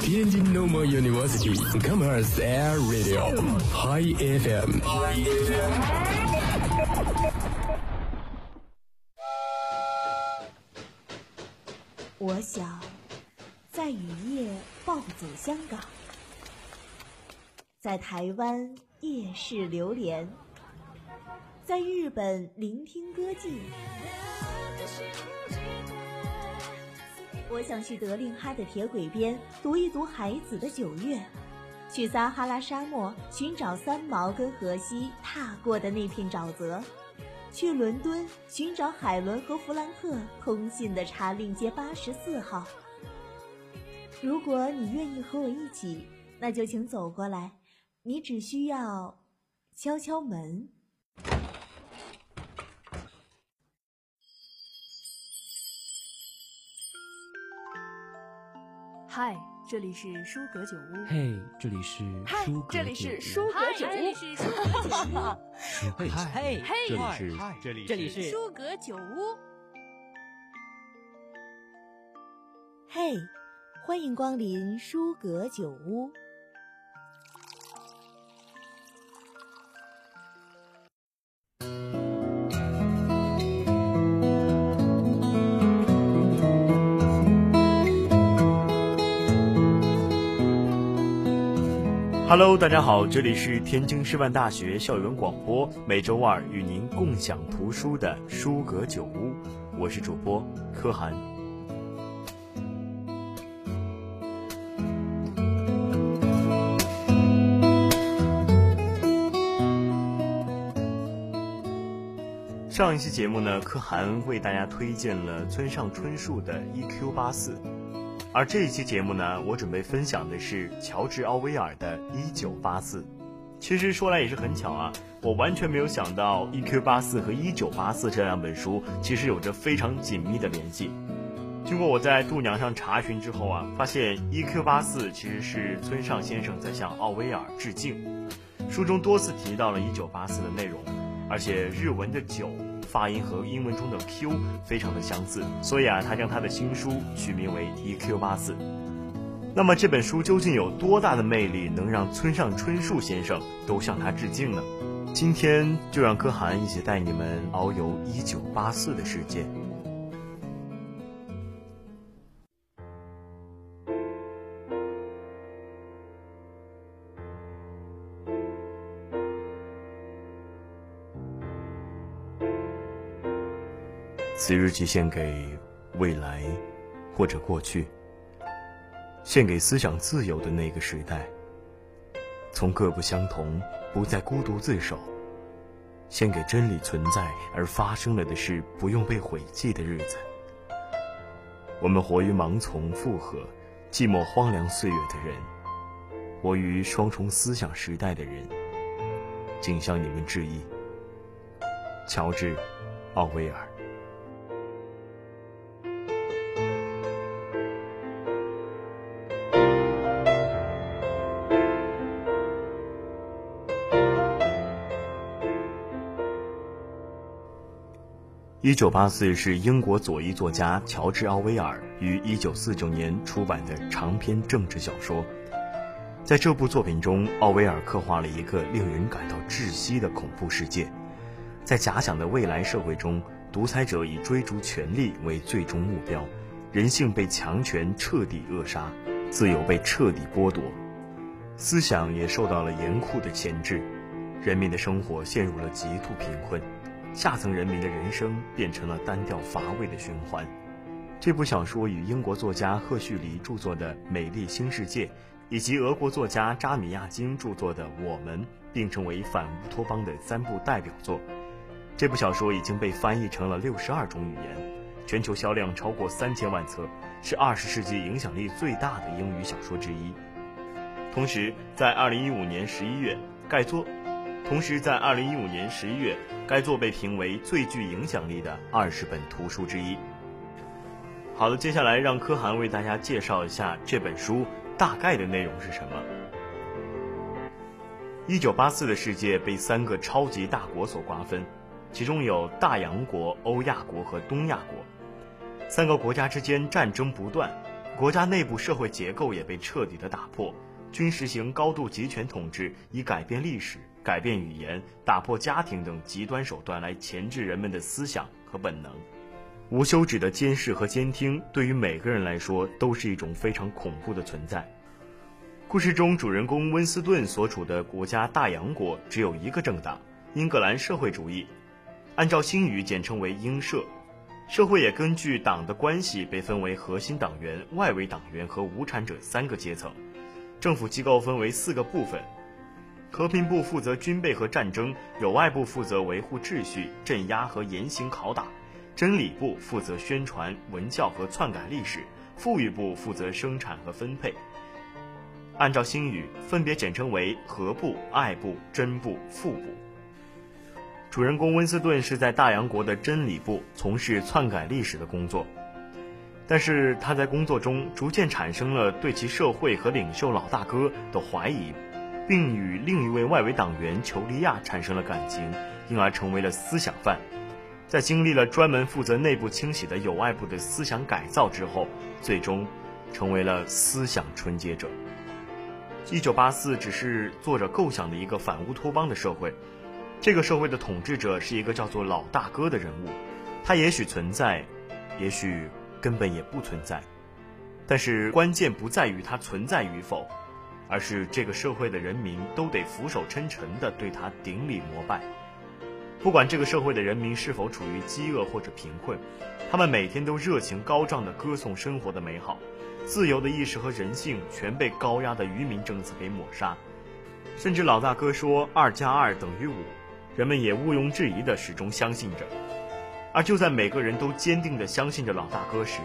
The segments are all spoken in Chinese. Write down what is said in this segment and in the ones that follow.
天津 Normal University Commerce Air Radio High FM。我想在雨夜暴走香港，在台湾夜市流连，在日本聆听歌妓。我想去德令哈的铁轨边读一读海子的九月，去撒哈拉沙漠寻找三毛跟荷西踏过的那片沼泽，去伦敦寻找海伦和弗兰克通信的查令街八十四号。如果你愿意和我一起，那就请走过来，你只需要敲敲门。嗨，这里是舒格酒屋。嘿，这里是嗨舒，格这里是酒舒格酒屋。嘿，嘿，这里是 这里这里是舒格酒屋。嘿，欢迎光临舒格酒屋。Hello，大家好，这里是天津师范大学校园广播，每周二与您共享图书的书阁酒屋，我是主播柯涵。上一期节目呢，柯涵为大家推荐了村上春树的《E.Q. 八四》。而这一期节目呢，我准备分享的是乔治·奥威尔的《一九八四》。其实说来也是很巧啊，我完全没有想到《E.Q. 八四》和《一九八四》这两本书其实有着非常紧密的联系。经过我在度娘上查询之后啊，发现《E.Q. 八四》其实是村上先生在向奥威尔致敬。书中多次提到了《一九八四》的内容，而且日文的“九”发音和英文中的 “Q” 非常的相似，所以啊，他将他的新书取名为《E.Q. 八四》。那么这本书究竟有多大的魅力，能让村上春树先生都向他致敬呢？今天就让柯涵一起带你们遨游一九八四的世界。此日记献给未来，或者过去。献给思想自由的那个时代，从各不相同，不再孤独自守；献给真理存在而发生了的事不用被毁记的日子。我们活于盲从、附和、寂寞、荒凉岁月的人，活于双重思想时代的人，谨向你们致意。乔治·奥威尔。一九八四是英国左翼作家乔治·奥威尔于一九四九年出版的长篇政治小说。在这部作品中，奥威尔刻画了一个令人感到窒息的恐怖世界。在假想的未来社会中，独裁者以追逐权力为最终目标，人性被强权彻底扼杀，自由被彻底剥夺，思想也受到了严酷的钳制，人民的生活陷入了极度贫困。下层人民的人生变成了单调乏味的循环。这部小说与英国作家赫胥黎著作的《美丽新世界》，以及俄国作家扎米亚金著作的《我们》并称为反乌托邦的三部代表作。这部小说已经被翻译成了六十二种语言，全球销量超过三千万册，是二十世纪影响力最大的英语小说之一。同时，在二零一五年十一月，盖作。同时，在二零一五年十一月，该作被评为最具影响力的二十本图书之一。好了，接下来让柯涵为大家介绍一下这本书大概的内容是什么。一九八四的世界被三个超级大国所瓜分，其中有大洋国、欧亚国和东亚国。三个国家之间战争不断，国家内部社会结构也被彻底的打破，均实行高度集权统治，以改变历史、改变语言、打破家庭等极端手段来钳制人们的思想和本能。无休止的监视和监听，对于每个人来说都是一种非常恐怖的存在。故事中主人公温斯顿所处的国家大洋国只有一个政党——英格兰社会主义，按照新语简称为英社。社会也根据党的关系被分为核心党员、外围党员和无产者三个阶层。政府机构分为四个部分：和平部负责军备和战争，友爱部负责维护秩序、镇压和严刑拷打。真理部负责宣传文教和篡改历史，富裕部负责生产和分配。按照新语，分别简称为和部、爱部、真部、富部。主人公温斯顿是在大洋国的真理部从事篡改历史的工作，但是他在工作中逐渐产生了对其社会和领袖老大哥的怀疑，并与另一位外围党员裘利亚产生了感情，因而成为了思想犯。在经历了专门负责内部清洗的友爱部的思想改造之后，最终成为了思想纯洁者。一九八四只是作者构想的一个反乌托邦的社会，这个社会的统治者是一个叫做老大哥的人物，他也许存在，也许根本也不存在，但是关键不在于他存在与否，而是这个社会的人民都得俯首称臣地对他顶礼膜拜。不管这个社会的人民是否处于饥饿或者贫困，他们每天都热情高涨地歌颂生活的美好，自由的意识和人性全被高压的愚民政策给抹杀。甚至老大哥说“二加二等于五”，人们也毋庸置疑地始终相信着。而就在每个人都坚定地相信着老大哥时，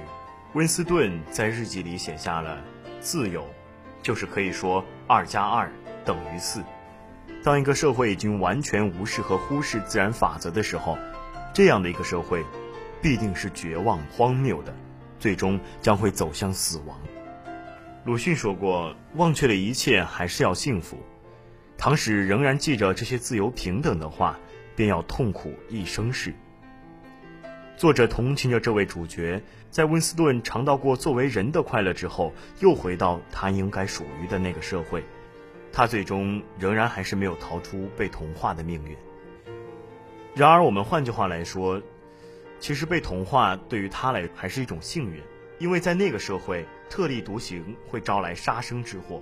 温斯顿在日记里写下了：“自由，就是可以说二加二等于四。”当一个社会已经完全无视和忽视自然法则的时候，这样的一个社会，必定是绝望、荒谬的，最终将会走向死亡。鲁迅说过：“忘却了一切，还是要幸福。”倘使仍然记着这些自由平等的话，便要痛苦一生事。作者同情着这位主角，在温斯顿尝到过作为人的快乐之后，又回到他应该属于的那个社会。他最终仍然还是没有逃出被同化的命运。然而，我们换句话来说，其实被同化对于他来还是一种幸运，因为在那个社会，特立独行会招来杀生之祸。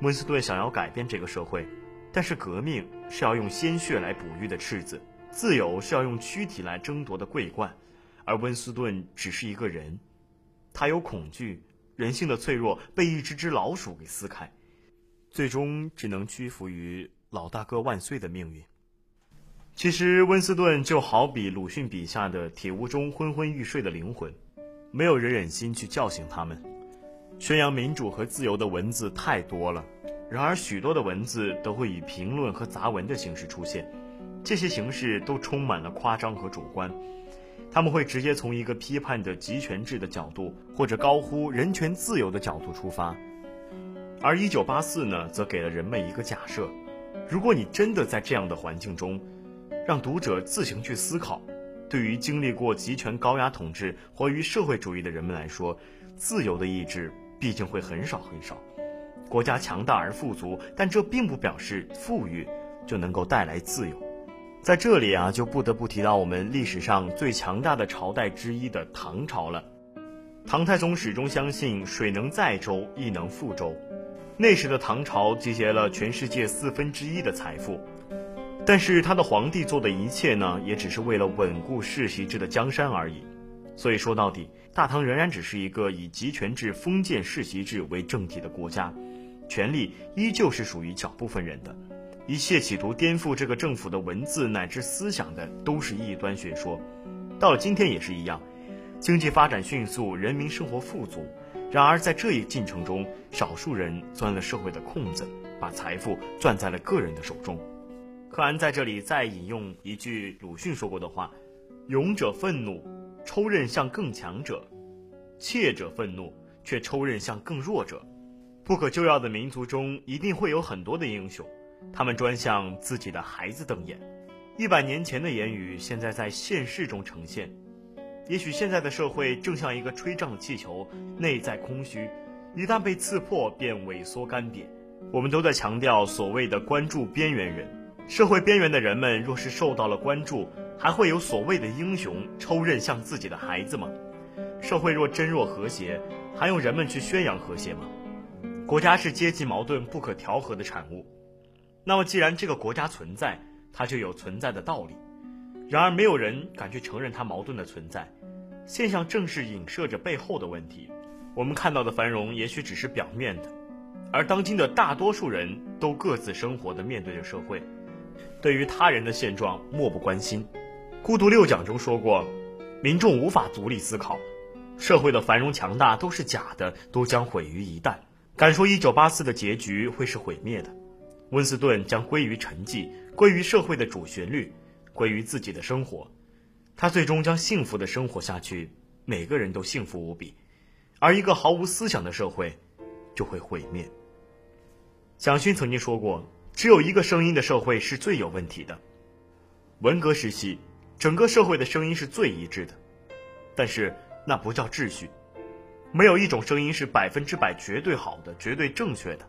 温斯顿想要改变这个社会，但是革命是要用鲜血来哺育的赤子，自由是要用躯体来争夺的桂冠，而温斯顿只是一个人，他有恐惧，人性的脆弱被一只只老鼠给撕开。最终只能屈服于“老大哥万岁”的命运。其实，温斯顿就好比鲁迅笔下的铁屋中昏昏欲睡的灵魂，没有人忍心去叫醒他们。宣扬民主和自由的文字太多了，然而许多的文字都会以评论和杂文的形式出现，这些形式都充满了夸张和主观。他们会直接从一个批判的集权制的角度，或者高呼人权自由的角度出发。而一九八四呢，则给了人们一个假设：如果你真的在这样的环境中，让读者自行去思考，对于经历过集权高压统治、活于社会主义的人们来说，自由的意志毕竟会很少很少。国家强大而富足，但这并不表示富裕就能够带来自由。在这里啊，就不得不提到我们历史上最强大的朝代之一的唐朝了。唐太宗始终相信，水能载舟，亦能覆舟。那时的唐朝集结了全世界四分之一的财富，但是他的皇帝做的一切呢，也只是为了稳固世袭制的江山而已。所以说到底，大唐仍然只是一个以集权制、封建世袭制为政体的国家，权力依旧是属于小部分人的。一切企图颠覆这个政府的文字乃至思想的，都是异端学说。到了今天也是一样，经济发展迅速，人民生活富足。然而，在这一进程中，少数人钻了社会的空子，把财富攥在了个人的手中。柯安在这里再引用一句鲁迅说过的话：“勇者愤怒，抽刃向更强者；怯者愤怒，却抽刃向更弱者。不可救药的民族中，一定会有很多的英雄，他们专向自己的孩子瞪眼。一百年前的言语，现在在现世中呈现。也许现在的社会正像一个吹胀的气球，内在空虚，一旦被刺破便萎缩干瘪。我们都在强调所谓的关注边缘人，社会边缘的人们若是受到了关注，还会有所谓的英雄抽刃向自己的孩子吗？社会若真若和谐，还用人们去宣扬和谐吗？国家是阶级矛盾不可调和的产物，那么既然这个国家存在，它就有存在的道理。然而没有人敢去承认它矛盾的存在，现象正是影射着背后的问题。我们看到的繁荣也许只是表面的，而当今的大多数人都各自生活的面对着社会，对于他人的现状漠不关心。孤独六讲中说过，民众无法独立思考，社会的繁荣强大都是假的，都将毁于一旦。敢说一九八四的结局会是毁灭的，温斯顿将归于沉寂，归于社会的主旋律，归于自己的生活，他最终将幸福的生活下去，每个人都幸福无比，而一个毫无思想的社会就会毁灭。蒋勋曾经说过，只有一个声音的社会是最有问题的。文革时期，整个社会的声音是最一致的，但是那不叫秩序。没有一种声音是百分之百绝对好的、绝对正确的，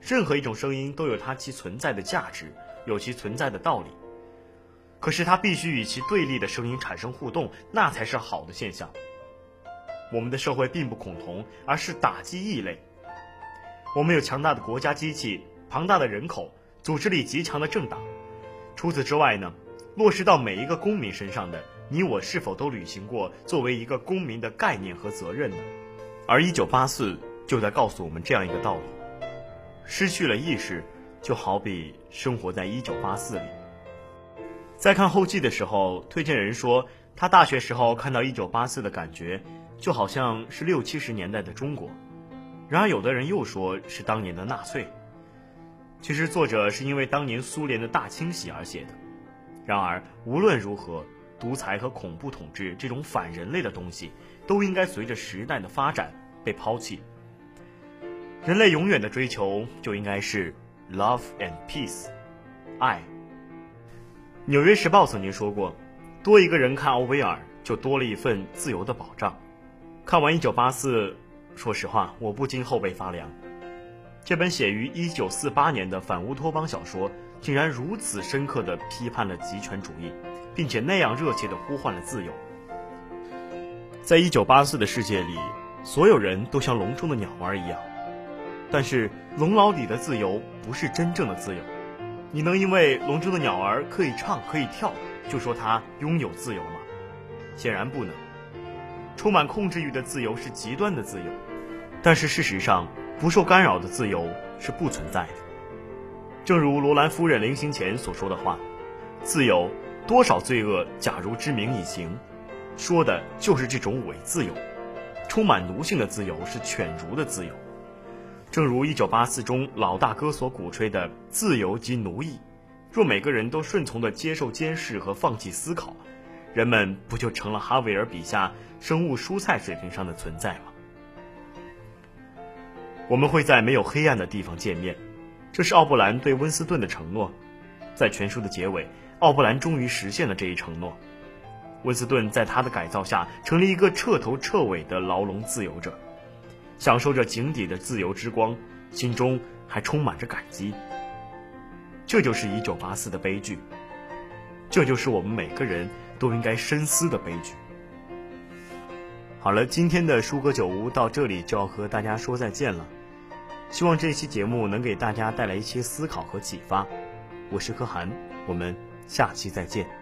任何一种声音都有它其存在的价值，有其存在的道理。可是它必须与其对立的声音产生互动，那才是好的现象。我们的社会并不恐同，而是打击异类。我们有强大的国家机器、庞大的人口、组织力极强的政党。除此之外呢，落实到每一个公民身上的，你我是否都履行过作为一个公民的概念和责任呢？而一九八四就在告诉我们这样一个道理：失去了意识，就好比生活在一九八四里。在看后记的时候，推荐人说他大学时候看到一九八四的感觉，就好像是六七十年代的中国。然而有的人又说是当年的纳粹。其实作者是因为当年苏联的大清洗而写的。然而无论如何，独裁和恐怖统治这种反人类的东西。都应该随着时代的发展被抛弃。人类永远的追求就应该是 love and peace，爱。纽约时报曾经说过，多一个人看奥威尔，就多了一份自由的保障。看完《一九八四》，说实话，我不禁后背发凉。这本写于一九四八年的反乌托邦小说，竟然如此深刻地批判了极权主义，并且那样热切地呼唤了自由。在一九八四的世界里，所有人都像笼中的鸟儿一样。但是，笼牢里的自由不是真正的自由。你能因为笼中的鸟儿可以唱可以跳，就说它拥有自由吗？显然不能。充满控制欲的自由是极端的自由，但是事实上，不受干扰的自由是不存在的。正如罗兰夫人临行前所说的话：“自由，多少罪恶，假如之名以行。”说的就是这种伪自由，充满奴性的自由是犬儒的自由。正如一九八四中老大哥所鼓吹的自由即奴役，若每个人都顺从的接受监视和放弃思考，人们不就成了哈维尔笔下生物蔬菜水平上的存在吗？我们会在没有黑暗的地方见面，这是奥布兰对温斯顿的承诺。在全书的结尾，奥布兰终于实现了这一承诺。温斯顿在他的改造下，成了一个彻头彻尾的牢笼自由者，享受着井底的自由之光，心中还充满着感激。这就是一九八四的悲剧，这就是我们每个人都应该深思的悲剧。好了，今天的舒哥酒屋到这里就要和大家说再见了，希望这期节目能给大家带来一些思考和启发。我是柯涵，我们下期再见。